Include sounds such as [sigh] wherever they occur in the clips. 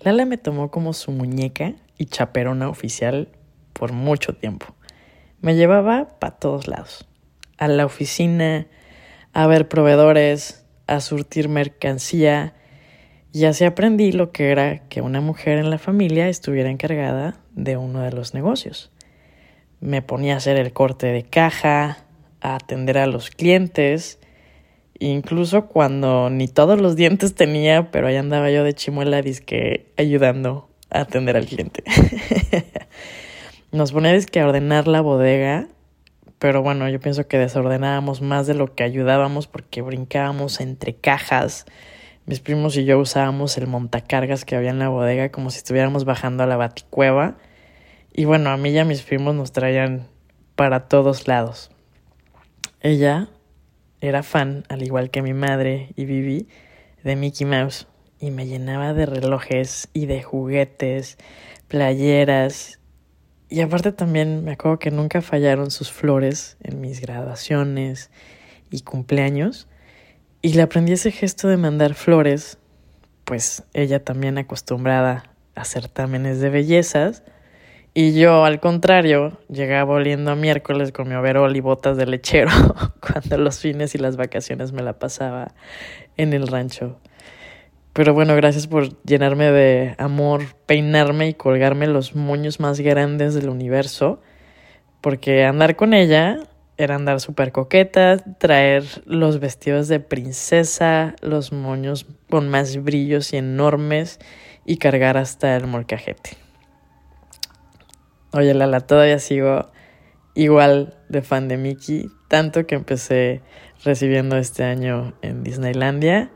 Lala me tomó como su muñeca y chaperona oficial por mucho tiempo. Me llevaba para todos lados. A la oficina, a ver proveedores, a surtir mercancía. Y así aprendí lo que era que una mujer en la familia estuviera encargada de uno de los negocios. Me ponía a hacer el corte de caja, a atender a los clientes, incluso cuando ni todos los dientes tenía, pero ahí andaba yo de chimuela disque ayudando a atender al cliente. [laughs] Nos ponía disque a ordenar la bodega pero bueno, yo pienso que desordenábamos más de lo que ayudábamos porque brincábamos entre cajas. Mis primos y yo usábamos el montacargas que había en la bodega como si estuviéramos bajando a la baticueva. Y bueno, a mí y a mis primos nos traían para todos lados. Ella era fan, al igual que mi madre y Vivi, de Mickey Mouse y me llenaba de relojes y de juguetes, playeras y aparte también me acuerdo que nunca fallaron sus flores en mis graduaciones y cumpleaños. Y le aprendí ese gesto de mandar flores, pues ella también acostumbrada a certámenes de bellezas. Y yo, al contrario, llegaba oliendo a miércoles con mi overol y botas de lechero [laughs] cuando los fines y las vacaciones me la pasaba en el rancho. Pero bueno, gracias por llenarme de amor, peinarme y colgarme los moños más grandes del universo. Porque andar con ella era andar súper coqueta, traer los vestidos de princesa, los moños con más brillos y enormes y cargar hasta el molcajete. Oye, Lala, todavía sigo igual de fan de Mickey, tanto que empecé recibiendo este año en Disneylandia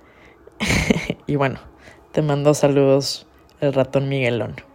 [laughs] y bueno, te mando saludos el ratón Miguelón.